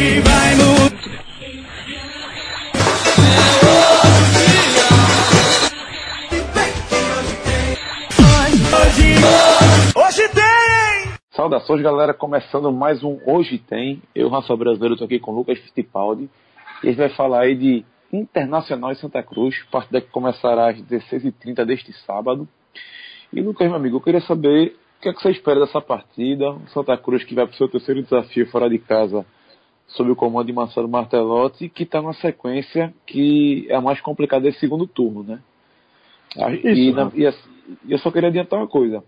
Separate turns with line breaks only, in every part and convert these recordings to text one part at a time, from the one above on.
Vai mudar. Hoje, hoje tem!
Saudações, galera. Começando mais um Hoje Tem. Eu, Rafa Brasileiro, estou aqui com o Lucas Fittipaldi. E a gente vai falar aí de Internacional em Santa Cruz, partida que começará às 16h30 deste sábado. E, Lucas, meu amigo, eu queria saber o que, é que você espera dessa partida. O Santa Cruz que vai para o seu terceiro desafio fora de casa, sob o comando de Marcelo Martelotti, que está numa sequência que é a mais complicada desse segundo turno, né?
Isso,
e, na, e, assim, eu só queria adiantar uma coisa.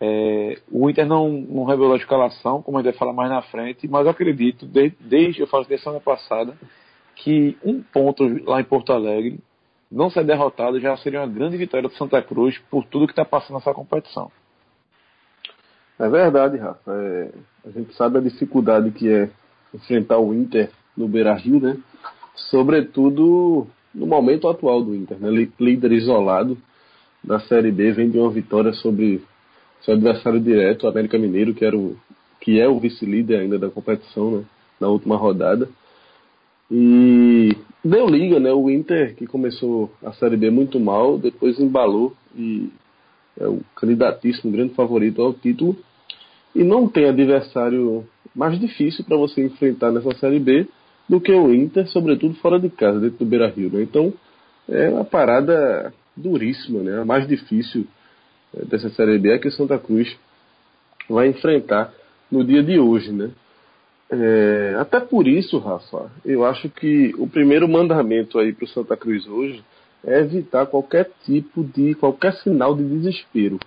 É, o Inter não, não revelou a escalação, como a gente vai falar mais na frente, mas eu acredito, desde, desde eu falo desde semana passada, que um ponto lá em Porto Alegre, não ser derrotado, já seria uma grande vitória do Santa Cruz por tudo que está passando nessa competição.
É verdade, Rafa. É, a gente sabe a dificuldade que é enfrentar o Inter no Beira Rio, né? Sobretudo no momento atual do Inter, né? Líder isolado da Série B, vem de uma vitória sobre seu adversário direto, o América Mineiro, que, era o, que é o vice-líder ainda da competição, né? Na última rodada. E deu liga, né? O Inter, que começou a Série B muito mal, depois embalou e é o candidatíssimo, grande favorito ao título. E não tem adversário mais difícil para você enfrentar nessa Série B do que o Inter, sobretudo fora de casa, dentro do Beira Rio. Né? Então é uma parada duríssima, né? a mais difícil é, dessa Série B é que o Santa Cruz vai enfrentar no dia de hoje. Né? É, até por isso, Rafa, eu acho que o primeiro mandamento aí para o Santa Cruz hoje é evitar qualquer tipo de, qualquer sinal de desespero.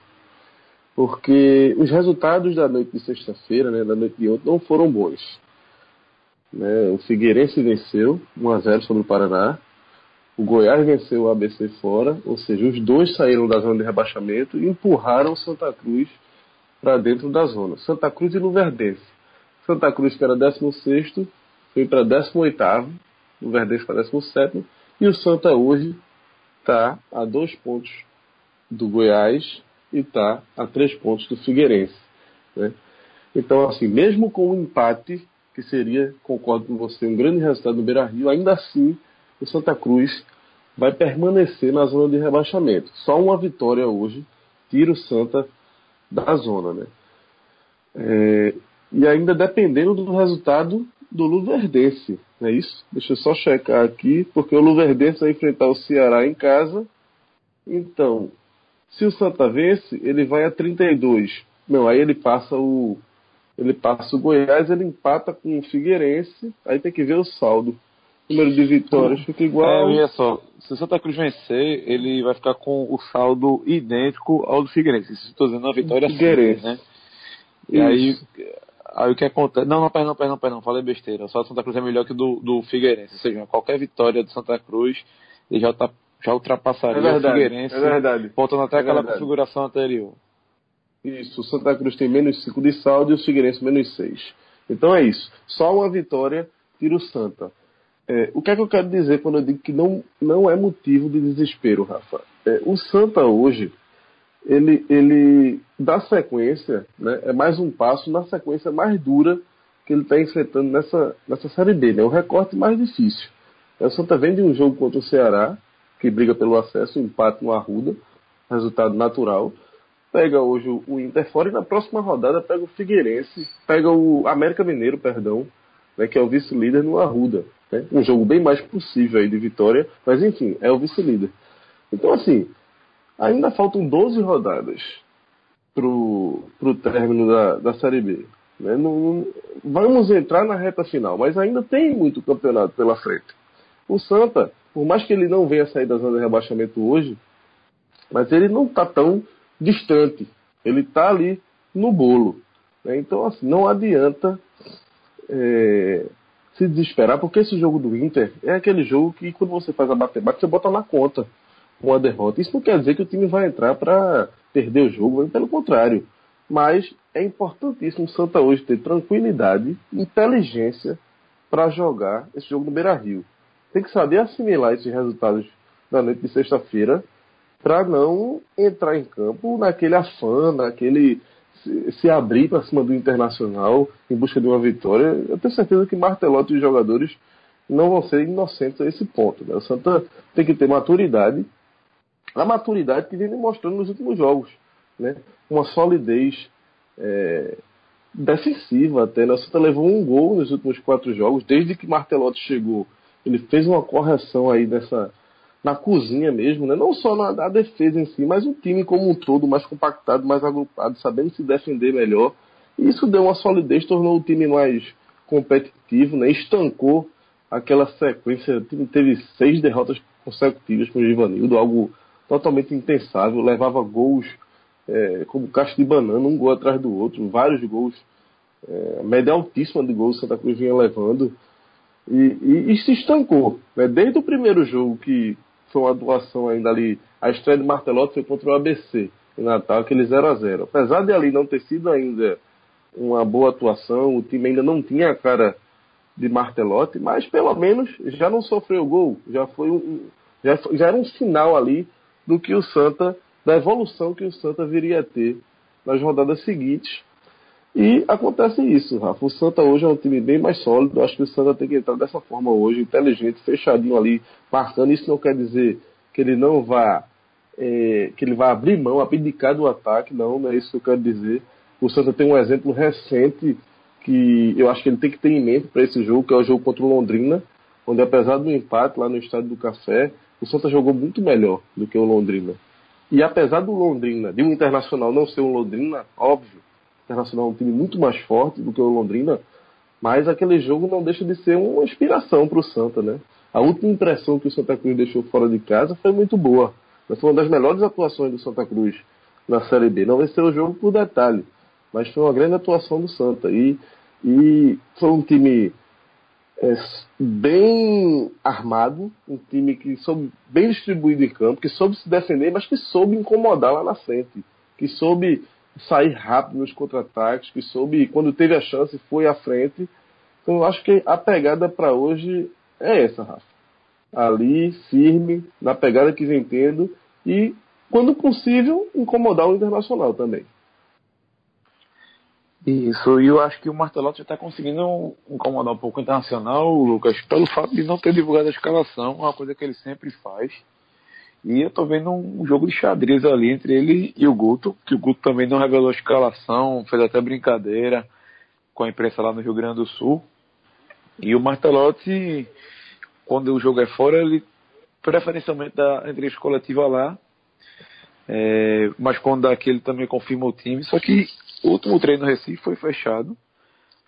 Porque os resultados da noite de sexta-feira, né, da noite de ontem, não foram bons. Né, o Figueirense venceu 1 a 0 sobre o Paraná. O Goiás venceu o ABC fora, ou seja, os dois saíram da zona de rebaixamento e empurraram Santa Cruz para dentro da zona. Santa Cruz e Luverdense. Santa Cruz, que era 16, foi para 18, Luverdense para 17, e o Santa hoje está a dois pontos do Goiás e está a três pontos do Figueirense. Né? Então, assim, mesmo com o um empate, que seria, concordo com você, um grande resultado no Beira Rio, ainda assim o Santa Cruz vai permanecer na zona de rebaixamento. Só uma vitória hoje tira o Santa da zona. Né? É, e ainda dependendo do resultado do Luverdense, não é isso? Deixa eu só checar aqui, porque o Luverdense vai enfrentar o Ceará em casa. Então, se o Santa vence, ele vai a 32. Não, aí ele passa o ele passa o Goiás, ele empata com o Figueirense, aí tem que ver o saldo. O número de vitórias fica igual.
É, olha só, se o Santa Cruz vencer, ele vai ficar com o saldo idêntico ao do Figueirense. Se estou dizendo a vitória
Figueirense,
né? E aí, aí o que acontece? Não, não, perdão, perdão, perdão, falei besteira. Só o Santa Cruz é melhor que o do, do Figueirense. Ou seja, qualquer vitória do Santa Cruz, ele já, tá, já ultrapassaria
é verdade,
o Figueirense.
É verdade.
Voltando até
é
aquela
verdade.
configuração anterior.
Isso, o Santa Cruz tem menos 5 de saldo e o Figueirense menos 6. Então é isso. Só uma vitória tira o Santa. É, o que é que eu quero dizer quando eu digo que não, não é motivo de desespero, Rafa? É, o Santa hoje, ele, ele dá sequência, né, é mais um passo na sequência mais dura que ele está enfrentando nessa, nessa Série B. Né, o recorte mais difícil. É, o Santa vem de um jogo contra o Ceará, que briga pelo acesso, empate no Arruda, resultado natural pega hoje o Inter fora e na próxima rodada pega o Figueirense, pega o América Mineiro, perdão, né, que é o vice-líder no Arruda. Né? Um jogo bem mais possível aí de vitória, mas enfim, é o vice-líder. Então, assim, ainda faltam 12 rodadas pro, pro término da, da Série B. Né? Não, não, vamos entrar na reta final, mas ainda tem muito campeonato pela frente. O Santa, por mais que ele não venha sair da zona de rebaixamento hoje, mas ele não está tão distante. Ele está ali no bolo. Né? Então, assim, não adianta é, se desesperar, porque esse jogo do Inter é aquele jogo que, quando você faz a matemática, você bota na conta uma derrota. Isso não quer dizer que o time vai entrar para perder o jogo, pelo contrário. Mas é importantíssimo o Santa hoje ter tranquilidade, inteligência para jogar esse jogo no Beira Rio. Tem que saber assimilar esses resultados da noite de sexta-feira para não entrar em campo naquele afã, naquele se, se abrir para cima do Internacional em busca de uma vitória, eu tenho certeza que Martelotti e os jogadores não vão ser inocentes a esse ponto. Né? O Santa tem que ter maturidade, a maturidade que vem demonstrando nos últimos jogos. Né? Uma solidez é, defensiva até. Né? O Santa levou um gol nos últimos quatro jogos, desde que Martelotti chegou. Ele fez uma correção aí nessa, na cozinha mesmo, né? não só na, na, defesa em si, mas o time como um todo mais compactado, mais agrupado, sabendo se defender melhor. E isso deu uma solidez, tornou o time mais competitivo, né? estancou aquela sequência. O time teve seis derrotas consecutivas com o Givanildo, algo totalmente impensável, levava gols é, como caixa de banana, um gol atrás do outro, vários gols, é, média altíssima de gols Santa Cruz vinha levando. E, e, e se estancou. Né? Desde o primeiro jogo que foi uma atuação ainda ali. A estreia de Martelotti foi contra o ABC em Natal, aquele 0 a 0 Apesar de ali não ter sido ainda uma boa atuação, o time ainda não tinha a cara de Martelotti, mas pelo menos já não sofreu gol, já foi um, já, já era um sinal ali do que o Santa, da evolução que o Santa viria a ter nas rodadas seguintes e acontece isso, Rafa. O Santa hoje é um time bem mais sólido. Acho que o Santa tem que entrar dessa forma hoje, inteligente, fechadinho ali, marcando. Isso não quer dizer que ele não vá, é, que ele vá abrir mão, abdicar do ataque. Não, não é isso que eu quero dizer. O Santa tem um exemplo recente que eu acho que ele tem que ter em mente para esse jogo, que é o jogo contra o Londrina, onde apesar do empate lá no Estádio do Café, o Santa jogou muito melhor do que o Londrina. E apesar do Londrina, de um internacional não ser um Londrina, óbvio, Internacional é um time muito mais forte do que o Londrina, mas aquele jogo não deixa de ser uma inspiração para o Santa, né? A última impressão que o Santa Cruz deixou fora de casa foi muito boa. Foi uma das melhores atuações do Santa Cruz na Série B. Não venceu o jogo por detalhe, mas foi uma grande atuação do Santa. E, e foi um time é, bem armado, um time que soube bem distribuído em campo, que soube se defender, mas que soube incomodar lá na frente, que soube sair rápido nos contra-ataques, que soube, quando teve a chance, foi à frente. Então eu acho que a pegada para hoje é essa, Rafa. Ali, firme, na pegada que vem tendo e, quando possível, incomodar o Internacional também.
Isso, e eu acho que o Martelotti está conseguindo incomodar um pouco o Internacional, Lucas, pelo fato de não ter divulgado a escalação, uma coisa que ele sempre faz. E eu tô vendo um jogo de xadrez ali entre ele e o Guto, que o Guto também não revelou a escalação, fez até brincadeira com a imprensa lá no Rio Grande do Sul. E o Martelotti, quando o jogo é fora, ele preferencialmente dá entrevista coletiva lá. É, mas quando dá aqui ele também confirma o time. Só que o último treino no Recife foi fechado.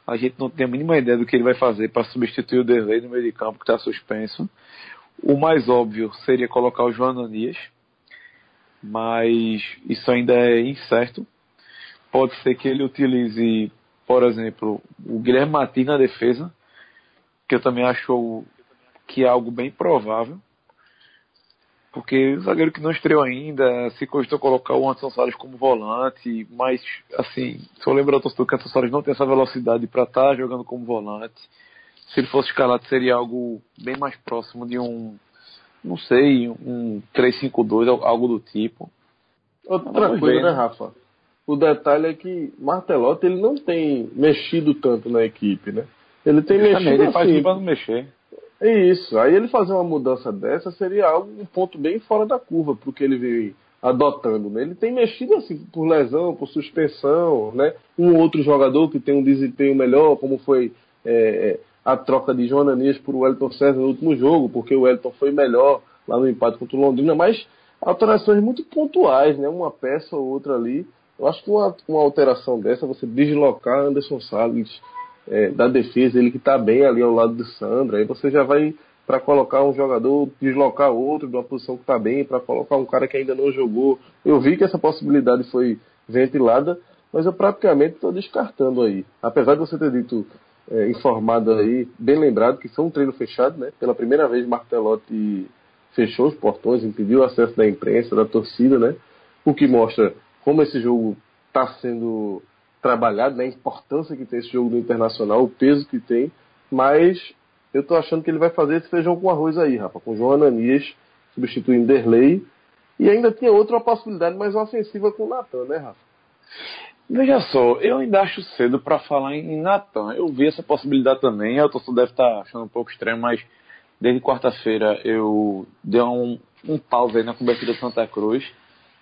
A gente não tem a mínima ideia do que ele vai fazer para substituir o Derlei no meio de campo, que está suspenso. O mais óbvio seria colocar o João Ananias, mas isso ainda é incerto. Pode ser que ele utilize, por exemplo, o Guilherme Martins na defesa, que eu também acho que é algo bem provável. Porque o zagueiro que não estreou ainda, se cogitou colocar o Anderson Salles como volante, mas, assim, eu lembrar o torcedor que o Anderson Salles não tem essa velocidade para estar tá jogando como volante se ele fosse escalado, seria algo bem mais próximo de um, não sei, um 3-5-2, algo do tipo.
Outra coisa, ver, né, Rafa? O detalhe é que Martelotti ele não tem mexido tanto na equipe, né? Ele tem Exatamente, mexido
ele faz assim. para não mexer.
É isso. Aí ele fazer uma mudança dessa seria algo, um ponto bem fora da curva para o que ele veio adotando. Né? Ele tem mexido assim por lesão, por suspensão, né? Um outro jogador que tem um desempenho melhor, como foi é, a troca de João Ananias por Wellington César no último jogo, porque o Wellington foi melhor lá no empate contra o Londrina, mas alterações muito pontuais, né? Uma peça ou outra ali. Eu acho que uma, uma alteração dessa, você deslocar Anderson Salles é, da defesa, ele que está bem ali ao lado do Sandra, aí você já vai para colocar um jogador, deslocar outro de uma posição que está bem, para colocar um cara que ainda não jogou. Eu vi que essa possibilidade foi ventilada, mas eu praticamente estou descartando aí. Apesar de você ter dito é, informado aí, bem lembrado, que foi um treino fechado, né? Pela primeira vez, Martelotti fechou os portões, impediu o acesso da imprensa, da torcida, né? O que mostra como esse jogo está sendo trabalhado, né? A importância que tem esse jogo no Internacional, o peso que tem, mas eu estou achando que ele vai fazer esse feijão com arroz aí, Rafa, com João Ananias substituindo Derlei, e ainda tinha outra possibilidade mais ofensiva com o Natan, né, Rafa?
Veja só, eu ainda acho cedo para falar em Natan. Eu vi essa possibilidade também. A torcedor deve estar tá achando um pouco estranho, mas desde quarta-feira eu dei um, um pause aí na cobertura de Santa Cruz.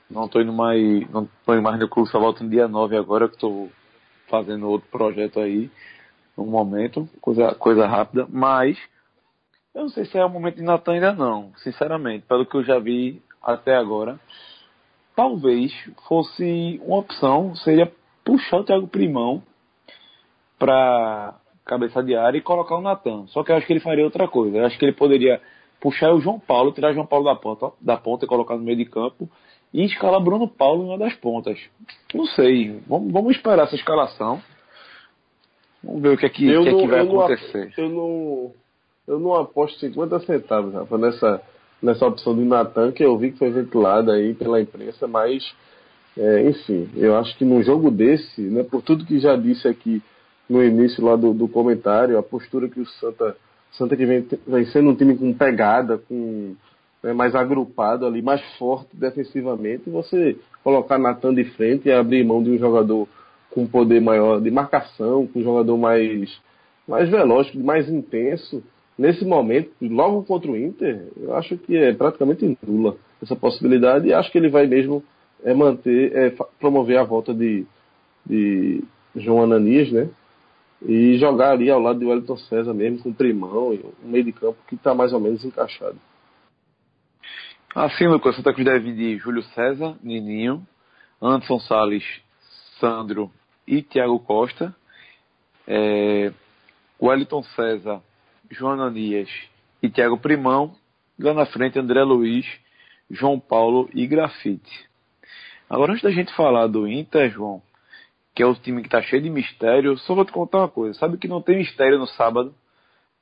Não estou indo mais, não tô indo mais no clube, só volto no dia 9 agora que estou fazendo outro projeto aí, no momento, coisa, coisa rápida, mas eu não sei se é o momento de Natan ainda não, sinceramente, pelo que eu já vi até agora. Talvez fosse uma opção, seria puxar o Thiago Primão para cabeça de área e colocar o Natan. Só que eu acho que ele faria outra coisa. Eu acho que ele poderia puxar o João Paulo, tirar o João Paulo da ponta, da ponta e colocar no meio de campo e escalar Bruno Paulo em uma das pontas. Não sei. Vamos, vamos esperar essa escalação. Vamos ver o que é que, que, é que vai eu acontecer.
Não, eu, não, eu não aposto 50 centavos, Rafa, nessa, nessa opção do Natan, que eu vi que foi ventilada aí pela imprensa, mas, é, enfim, eu acho que num jogo desse, né, por tudo que já disse aqui no início lá do, do comentário, a postura que o Santa, Santa que vem, vem sendo um time com pegada, com né, mais agrupado ali, mais forte defensivamente, você colocar Natan de frente e abrir mão de um jogador com poder maior de marcação, com um jogador mais, mais veloz, mais intenso, nesse momento, logo contra o Inter, eu acho que é praticamente nula essa possibilidade e acho que ele vai mesmo é, manter, é, promover a volta de, de João Ananias, né? E jogar ali ao lado de Wellington César mesmo, com o Primão, um meio de campo que está mais ou menos encaixado.
Assim, Lucas, Santa Cruz deve de Júlio César, Nininho, Anderson Salles, Sandro e Thiago Costa. É, Wellington César, João Ananias e Thiago Primão. Lá na frente, André Luiz, João Paulo e Grafite. Agora, antes da gente falar do Inter, João, que é o time que está cheio de mistério, só vou te contar uma coisa. Sabe que não tem mistério no sábado?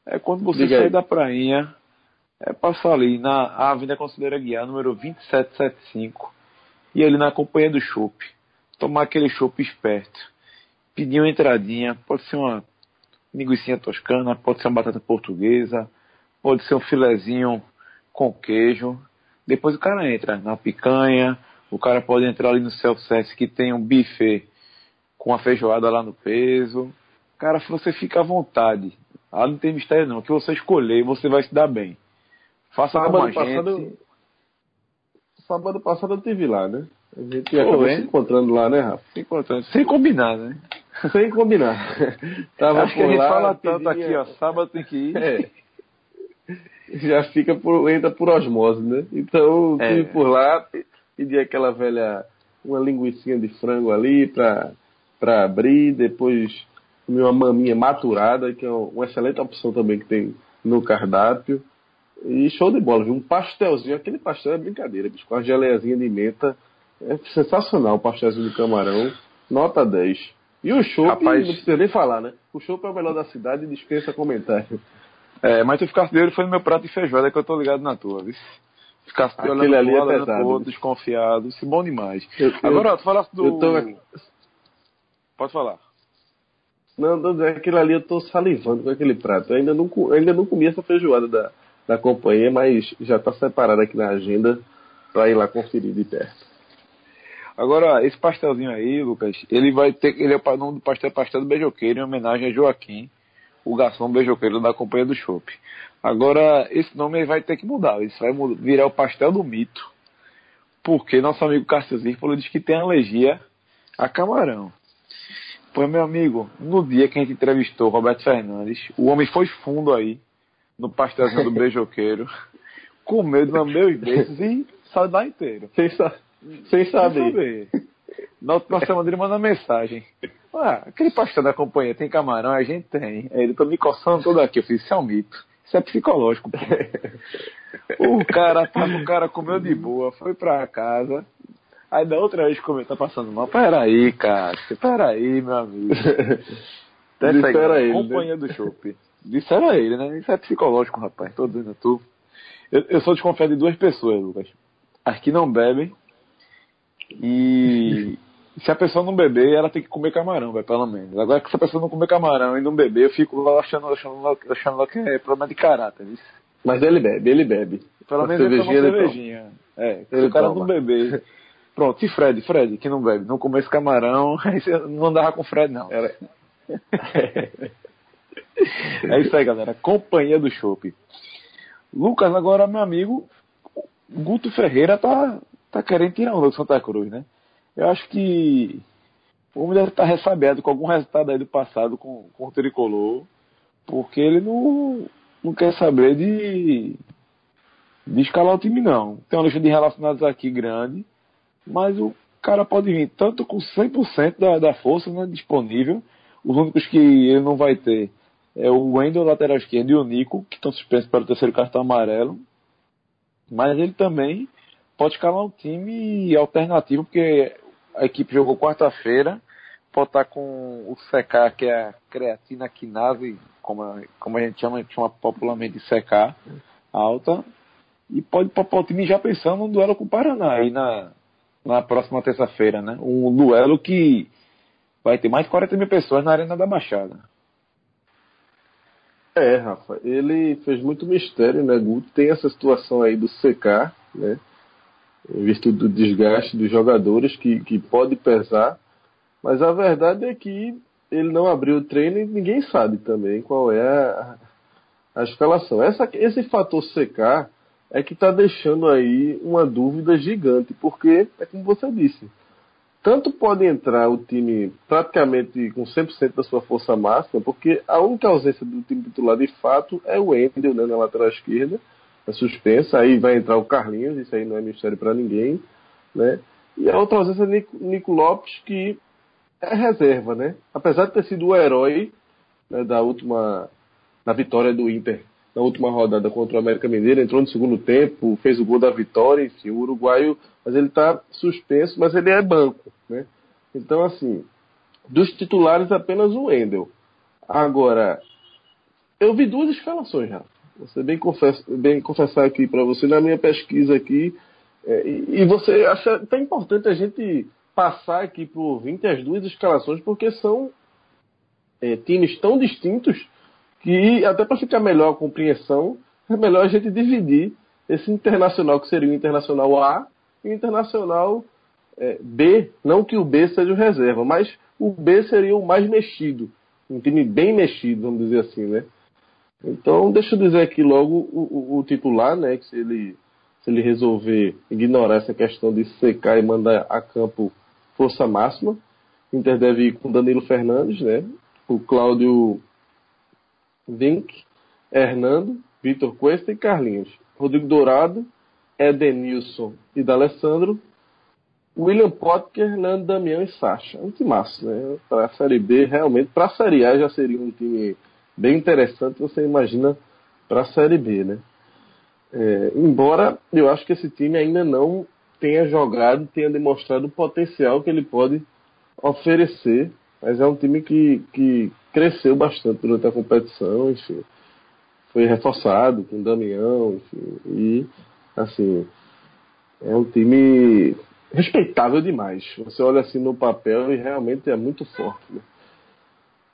É quando você Diga sai aí. da prainha é passar ali na Avenida Conselheira Guiar, número 2775, e ali na companhia do chopp, tomar aquele chopp esperto, pedir uma entradinha, pode ser uma linguiça toscana, pode ser uma batata portuguesa, pode ser um filezinho com queijo. Depois o cara entra na picanha, o cara pode entrar ali no self-service que tem um buffet com a feijoada lá no peso. Cara, você fica à vontade. Ah, não tem mistério não. O que você escolher, você vai se dar bem. Faça sábado passado, gente.
Sábado passado eu tive lá, né? A gente acabou se encontrando lá, né, Rafa?
Se encontrando. Sem combinar, né?
Sem combinar.
Tava Acho que a gente lá, fala tanto aqui, ó. Sábado tem que ir.
É. Já fica por, entra por osmose, né? Então, é. tive por lá, pedi aquela velha, uma linguiça de frango ali pra, pra abrir, depois comi uma maminha maturada, que é uma excelente opção também que tem no cardápio. E show de bola, viu? Um pastelzinho, aquele pastel é brincadeira, bicho, com a geleiazinha de menta. É sensacional o pastelzinho de camarão, nota 10. E o chopp, Rapaz... não precisa nem falar, né? O chopp é o melhor da cidade e dispensa comentário.
É, mas tu ficasse de olho foi no meu prato de feijoada que eu tô ligado na tua, viu? Ficasse olho ali é pesado, outro, desconfiado, isso é bom demais. Eu, Agora, tu falasse do... Tô... Pode falar.
Não, não, aquilo ali eu tô salivando com aquele prato. Eu ainda não, eu ainda não comi essa feijoada da, da companhia, mas já está separado aqui na agenda para ir lá conferir de perto.
Agora, esse pastelzinho aí, Lucas, ele vai ter. Ele é o nome do pastel pastel do beijoqueiro, em homenagem a Joaquim, o garçom beijoqueiro da companhia do Chopp. Agora, esse nome vai ter que mudar. Isso vai virar o pastel do mito. Porque nosso amigo Cássio Zirpolo diz que tem alergia a camarão. Pois, meu amigo, no dia que a gente entrevistou Roberto Fernandes, o homem foi fundo aí no pastelzinho do beijoqueiro, com medo de lamber os beijos e saudar inteiro.
Sem, sa sem saber. Sem saber.
Na última semana ele manda mensagem. Ah, aquele pastel da companhia tem camarão? A gente tem. Aí ele tô me coçando todo aqui. Eu fiz, isso é um mito. Isso é psicológico. o cara tava, o cara comeu de boa, foi pra casa. Aí da outra vez comeu, tá passando mal. Peraí, cara. Peraí, meu amigo. Dessa aí, ele, né? companhia né? do chopp. Disseram a ele, né? Isso é psicológico, rapaz. Tô dizendo a tu. Eu, eu sou desconfiado de duas pessoas, Lucas. As que não bebem. E se a pessoa não beber, ela tem que comer camarão, véio, pelo menos. Agora que se a pessoa não comer camarão e não beber, eu fico achando, achando, achando que é problema de caráter. Isso.
Mas ele bebe, ele bebe.
Pelo menos ele toma cervejinha. É, se o cara toma. não beber. Pronto, e Fred, Fred, que não bebe, não comeu esse camarão, aí você não andava com Fred, não. Era... é isso aí, galera. Companhia do Chopp. Lucas, agora, meu amigo, Guto Ferreira tá, tá querendo tirar um do Santa Cruz, né? Eu acho que o homem deve estar tá ressabiado com algum resultado aí do passado com, com o Tricolor, porque ele não, não quer saber de, de escalar o time, não. Tem uma lista de relacionados aqui grande, mas o cara pode vir tanto com 100% da, da força né, disponível. Os únicos que ele não vai ter é o Wendel, lateral esquerdo, e o Nico, que estão suspensos para o terceiro cartão amarelo. Mas ele também pode escalar um time alternativo, porque a equipe jogou quarta-feira, pode estar com o CK, que é a creatina quinase, como, a, como a gente chama, chama popularmente de CK, alta, e pode poupar o time já pensando no duelo com o Paraná aí na, na próxima terça-feira, né? Um duelo que vai ter mais de 40 mil pessoas na Arena da Baixada.
É, Rafa, ele fez muito mistério, né, Guto? Tem essa situação aí do CK, né? Em virtude do desgaste dos jogadores que, que pode pesar, mas a verdade é que ele não abriu o treino e ninguém sabe também qual é a, a escalação. Essa, esse fator CK é que está deixando aí uma dúvida gigante, porque é como você disse, tanto pode entrar o time praticamente com 100% da sua força máxima, porque a única ausência do time titular de fato é o Endel né, na lateral esquerda, é suspensa, aí vai entrar o Carlinhos, isso aí não é mistério para ninguém, né? E a outra ausência é Nico, Nico Lopes, que é reserva, né? Apesar de ter sido o herói né, da última, da vitória do Inter na última rodada contra o América Mineiro, entrou no segundo tempo, fez o gol da vitória, enfim, o uruguaio, mas ele está suspenso, mas ele é banco, né? Então, assim, dos titulares apenas o Wendel. Agora, eu vi duas escalações já. Você bem, bem confessar aqui para você na minha pesquisa aqui, é, e, e, você acha até importante a gente passar aqui para o ouvinte as duas escalações, porque são é, times tão distintos que até para ficar melhor a compreensão, é melhor a gente dividir esse internacional que seria o internacional A e o internacional é, B, não que o B seja o reserva, mas o B seria o mais mexido, um time bem mexido, vamos dizer assim, né? Então, deixa eu dizer aqui logo o, o, o titular, né, que se ele, se ele resolver ignorar essa questão de secar e mandar a campo força máxima, Inter deve ir com Danilo Fernandes, né, o Cláudio Vink, Hernando, Vitor Cuesta e Carlinhos. Rodrigo Dourado, Edenilson e D'Alessandro. William Potker, Nando Damião e Sacha. Um timaço, né? Para a Série B, realmente, para a Série A já seria um time bem interessante, você imagina para a Série B, né? É, embora eu acho que esse time ainda não tenha jogado, tenha demonstrado o potencial que ele pode oferecer, mas é um time que, que cresceu bastante durante a competição, enfim. Foi reforçado com o Damião, enfim. E, assim, é um time respeitável demais. Você olha assim no papel e realmente é muito forte. Né?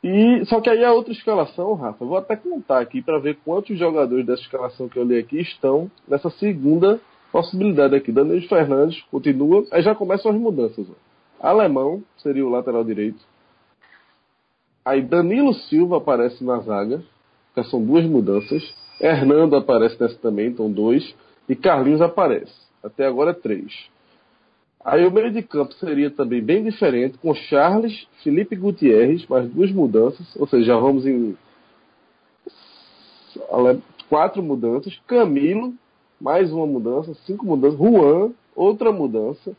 E, só que aí a outra escalação, Rafa, vou até contar aqui para ver quantos jogadores dessa escalação que eu li aqui estão nessa segunda possibilidade aqui. Danilo Fernandes continua, aí já começam as mudanças. Ó. Alemão seria o lateral direito. Aí Danilo Silva aparece na zaga, que são duas mudanças. Hernando aparece nessa também, então dois. E Carlinhos aparece. Até agora três. Aí o meio de campo seria também bem diferente, com Charles, Felipe Gutierrez, mais duas mudanças, ou seja, já vamos em quatro mudanças. Camilo, mais uma mudança, cinco mudanças. Juan, outra mudança,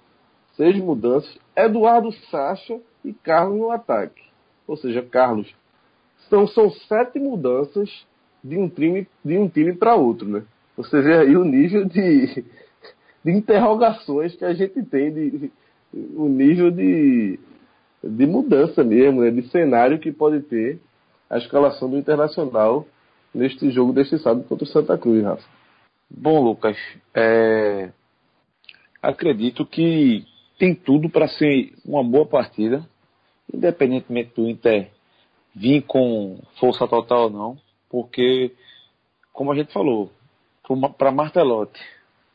seis mudanças. Eduardo Sacha e Carlos no ataque ou seja, Carlos, são, são sete mudanças de um time, de um time para outro, né? Você vê aí o nível de, de interrogações que a gente tem, de, o nível de, de mudança mesmo, né? de cenário que pode ter a escalação do Internacional neste jogo deste sábado contra o Santa Cruz, Rafa.
Bom, Lucas, é... acredito que tem tudo para ser uma boa partida independentemente do Inter vir com força total ou não, porque, como a gente falou, para Martelotti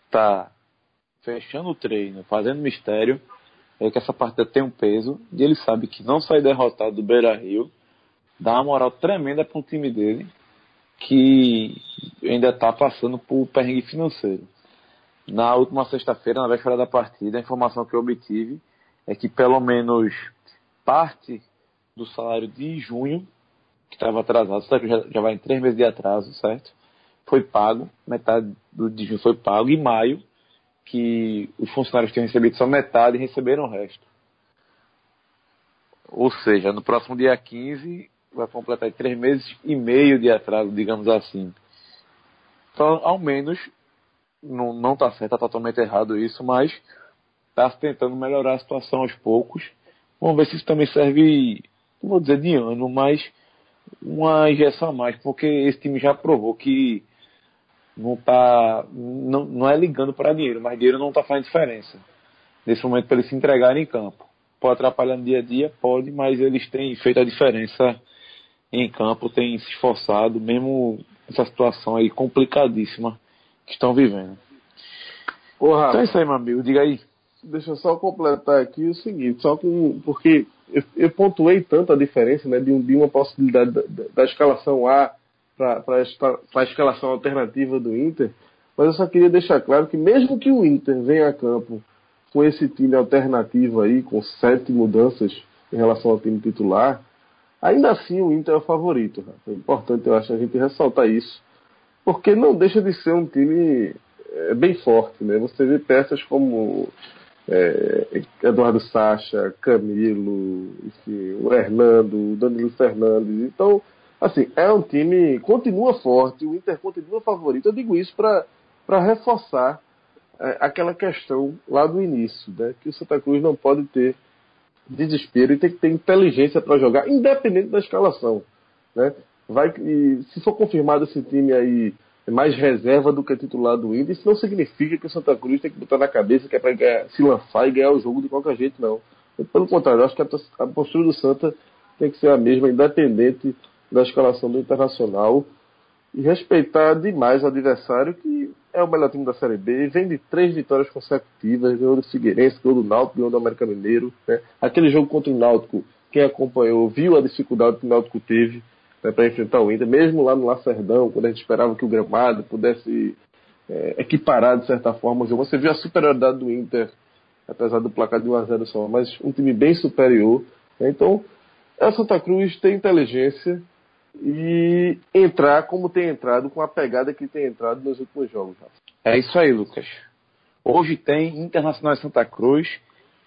tá fechando o treino, fazendo mistério, é que essa partida tem um peso e ele sabe que não sair derrotado do Beira Rio dá uma moral tremenda para um time dele que ainda está passando por perrengue financeiro. Na última sexta-feira, na véspera da partida, a informação que eu obtive é que pelo menos parte do salário de junho, que estava atrasado, já, já vai em três meses de atraso, certo? Foi pago, metade do de junho foi pago, e maio, que os funcionários tinham recebido só metade e receberam o resto. Ou seja, no próximo dia 15 vai completar três meses e meio de atraso, digamos assim. Então, ao menos, não, não tá certo, tá totalmente errado isso, mas está tentando melhorar a situação aos poucos. Vamos ver se isso também serve, não vou dizer de ano, mas uma injeção a mais, porque esse time já provou que não tá não, não é ligando para dinheiro, mas dinheiro não está fazendo diferença. Nesse momento para eles se entregarem em campo. Pode atrapalhar no dia a dia, pode, mas eles têm feito a diferença em campo, têm se esforçado, mesmo essa situação aí complicadíssima que estão vivendo.
Porra,
então é isso aí, meu amigo, diga aí.
Deixa eu só completar aqui o seguinte, só com, porque eu, eu pontuei tanto a diferença né, de, de uma possibilidade da, da escalação A para a escalação alternativa do Inter, mas eu só queria deixar claro que mesmo que o Inter venha a campo com esse time alternativo aí, com sete mudanças em relação ao time titular, ainda assim o Inter é o favorito. É importante, eu acho, a gente ressaltar isso, porque não deixa de ser um time é, bem forte. Né? Você vê peças como é, Eduardo Sacha, Camilo, enfim, o Hernando, o Danilo Fernandes. Então, assim, é um time continua forte, o Inter continua favorito. Eu digo isso para reforçar é, aquela questão lá do início, né, que o Santa Cruz não pode ter desespero e tem que ter inteligência para jogar, independente da escalação. Né? Vai, e, se for confirmado esse time aí mais reserva do que titular do Inter, isso não significa que o Santa Cruz tem que botar na cabeça que é para se lançar e ganhar o jogo de qualquer jeito, não. Pelo contrário, acho que a, a postura do Santa tem que ser a mesma, independente da escalação do Internacional e respeitar demais o adversário, que é o melhor time da Série B, vem de três vitórias consecutivas, ganhou do Figueirense, ganhou do Náutico, ganhou do América Mineiro. Né? Aquele jogo contra o Náutico, quem acompanhou viu a dificuldade que o Náutico teve né, para enfrentar o Inter, mesmo lá no Lacerdão, quando a gente esperava que o gramado pudesse é, equiparar de certa forma o jogo. Você viu a superioridade do Inter, apesar do placar de 1x0 só, mas um time bem superior. Né? Então, a Santa Cruz tem inteligência, e entrar como tem entrado, com a pegada que tem entrado nos últimos jogos.
É isso aí, Lucas. Hoje tem Internacional Santa Cruz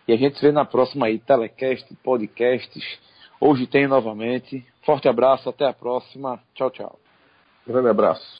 e a gente se vê na próxima aí, telecast, podcasts. Hoje tem novamente. Forte abraço, até a próxima. Tchau, tchau.
Grande abraço.